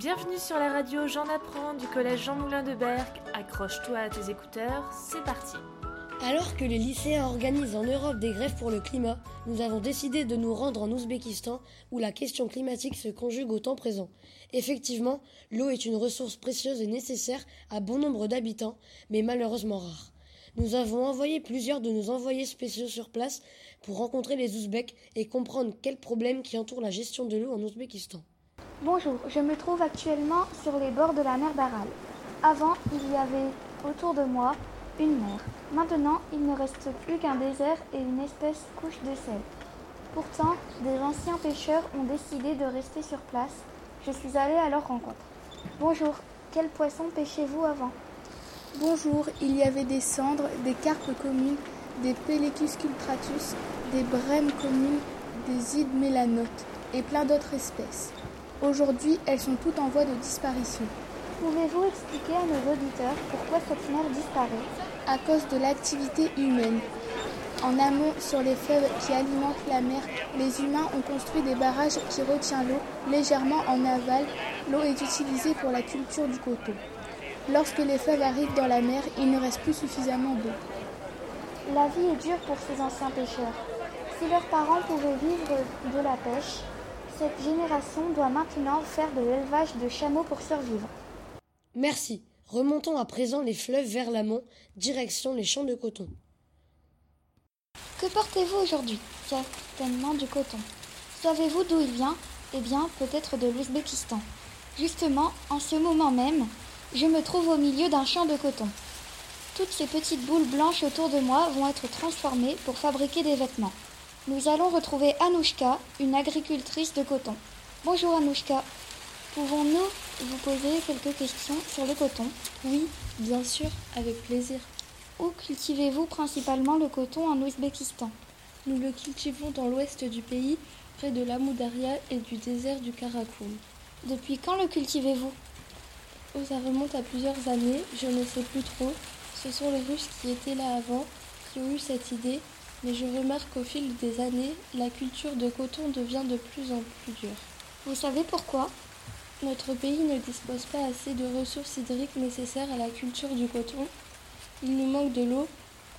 Bienvenue sur la radio J'en apprends du collège Jean Moulin de Berck. Accroche-toi à tes écouteurs, c'est parti. Alors que les lycéens organisent en Europe des grèves pour le climat, nous avons décidé de nous rendre en Ouzbékistan où la question climatique se conjugue au temps présent. Effectivement, l'eau est une ressource précieuse et nécessaire à bon nombre d'habitants, mais malheureusement rare. Nous avons envoyé plusieurs de nos envoyés spéciaux sur place pour rencontrer les Ouzbeks et comprendre quels problèmes qui entourent la gestion de l'eau en Ouzbékistan. Bonjour, je me trouve actuellement sur les bords de la mer d'Aral. Avant, il y avait autour de moi une mer. Maintenant, il ne reste plus qu'un désert et une espèce couche de sel. Pourtant, des anciens pêcheurs ont décidé de rester sur place. Je suis allée à leur rencontre. Bonjour, quel poisson pêchez-vous avant? Bonjour, il y avait des cendres, des carpes communes, des Pelecus cultratus, des brèmes communes, des ides mélanotes et plein d'autres espèces. Aujourd'hui, elles sont toutes en voie de disparition. Pouvez-vous expliquer à nos auditeurs pourquoi cette mer disparaît À cause de l'activité humaine. En amont, sur les fleuves qui alimentent la mer, les humains ont construit des barrages qui retiennent l'eau. Légèrement en aval, l'eau est utilisée pour la culture du coton. Lorsque les fleuves arrivent dans la mer, il ne reste plus suffisamment d'eau. La vie est dure pour ces anciens pêcheurs. Si leurs parents pouvaient vivre de la pêche, cette génération doit maintenant faire de l'élevage de chameaux pour survivre. Merci. Remontons à présent les fleuves vers l'amont, direction les champs de coton. Que portez-vous aujourd'hui? Certainement du coton. Savez-vous d'où il vient? Eh bien, peut-être de l'Ouzbékistan. Justement, en ce moment même, je me trouve au milieu d'un champ de coton. Toutes ces petites boules blanches autour de moi vont être transformées pour fabriquer des vêtements. Nous allons retrouver Anouchka, une agricultrice de coton. Bonjour Anouchka. Pouvons-nous vous poser quelques questions sur le coton? Oui, bien sûr, avec plaisir. Où cultivez-vous principalement le coton en Ouzbékistan? Nous le cultivons dans l'ouest du pays, près de l'Amoudaria et du désert du Karakoum. Depuis quand le cultivez-vous? Oh, ça remonte à plusieurs années, je ne sais plus trop. Ce sont les Russes qui étaient là avant qui ont eu cette idée, mais je remarque qu'au fil des années, la culture de coton devient de plus en plus dure. Vous savez pourquoi? Notre pays ne dispose pas assez de ressources hydriques nécessaires à la culture du coton. Il nous manque de l'eau.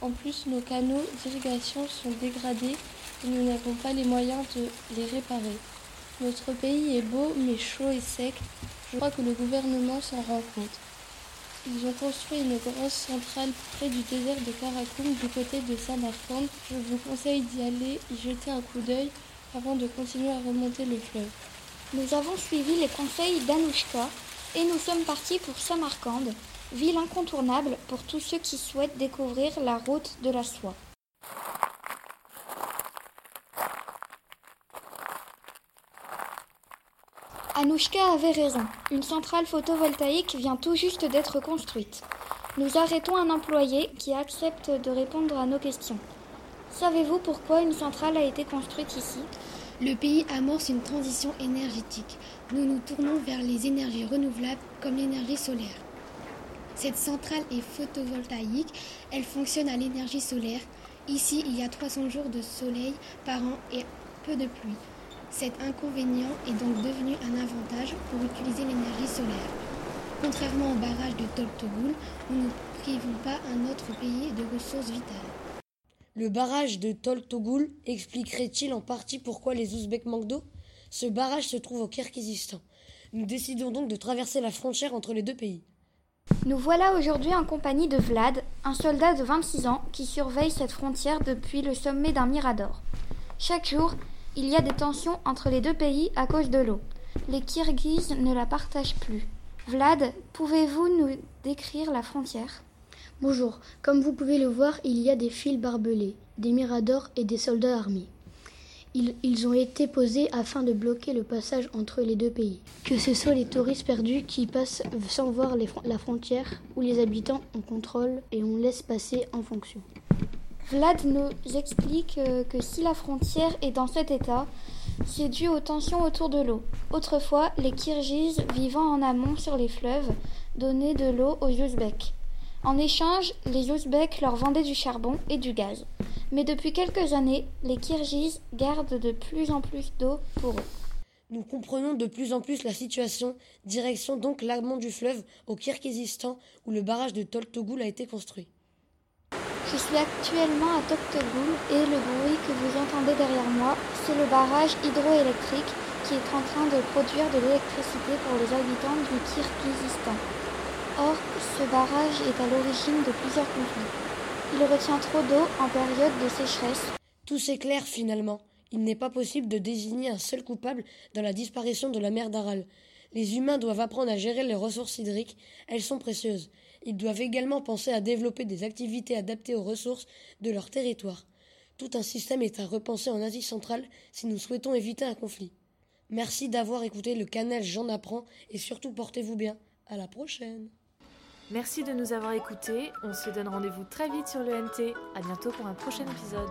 En plus, nos canaux d'irrigation sont dégradés et nous n'avons pas les moyens de les réparer. Notre pays est beau mais chaud et sec. Je crois que le gouvernement s'en rend compte. Ils ont construit une grosse centrale près du désert de Karakoum du côté de Samarkand. Je vous conseille d'y aller y jeter un coup d'œil avant de continuer à remonter le fleuve. Nous avons suivi les conseils d'Anouchka et nous sommes partis pour Samarkand, ville incontournable pour tous ceux qui souhaitent découvrir la route de la soie. Anouchka avait raison. Une centrale photovoltaïque vient tout juste d'être construite. Nous arrêtons un employé qui accepte de répondre à nos questions. Savez-vous pourquoi une centrale a été construite ici? Le pays amorce une transition énergétique. Nous nous tournons vers les énergies renouvelables comme l'énergie solaire. Cette centrale est photovoltaïque, elle fonctionne à l'énergie solaire. Ici, il y a 300 jours de soleil par an et peu de pluie. Cet inconvénient est donc devenu un avantage pour utiliser l'énergie solaire. Contrairement au barrage de Toltogoul, nous ne privons pas un autre pays de ressources vitales. Le barrage de Toltogoul expliquerait-il en partie pourquoi les Ouzbeks manquent d'eau? Ce barrage se trouve au Kirghizistan. Nous décidons donc de traverser la frontière entre les deux pays. Nous voilà aujourd'hui en compagnie de Vlad, un soldat de 26 ans qui surveille cette frontière depuis le sommet d'un mirador. Chaque jour, il y a des tensions entre les deux pays à cause de l'eau. Les Kirghizes ne la partagent plus. Vlad, pouvez-vous nous décrire la frontière? Bonjour. Comme vous pouvez le voir, il y a des fils barbelés, des miradors et des soldats armés. Ils, ont été posés afin de bloquer le passage entre les deux pays. Que ce soit les touristes perdus qui passent sans voir la frontière ou les habitants, on contrôle et on laisse passer en fonction. Vlad nous explique que si la frontière est dans cet état, c'est dû aux tensions autour de l'eau. Autrefois, les Kirghizes vivant en amont sur les fleuves donnaient de l'eau aux Ouzbeks. En échange, les Ouzbeks leur vendaient du charbon et du gaz. Mais depuis quelques années, les Kirghizes gardent de plus en plus d'eau pour eux. Nous comprenons de plus en plus la situation, direction donc l'amont du fleuve au Kirghizistan où le barrage de Toltogoul a été construit. Je suis actuellement à Toktogoul et le bruit que vous entendez derrière moi, c'est le barrage hydroélectrique qui est en train de produire de l'électricité pour les habitants du Kirghizistan. Or, ce barrage est à l'origine de plusieurs conflits. Il retient trop d'eau en période de sécheresse. Tout s'éclaire finalement. Il n'est pas possible de désigner un seul coupable dans la disparition de la mer d'Aral. Les humains doivent apprendre à gérer les ressources hydriques, elles sont précieuses. Ils doivent également penser à développer des activités adaptées aux ressources de leur territoire. Tout un système est à repenser en Asie centrale si nous souhaitons éviter un conflit. Merci d'avoir écouté le canal J'en apprends et surtout portez-vous bien. À la prochaine. Merci de nous avoir écoutés. On se donne rendez-vous très vite sur le NT. À bientôt pour un prochain épisode.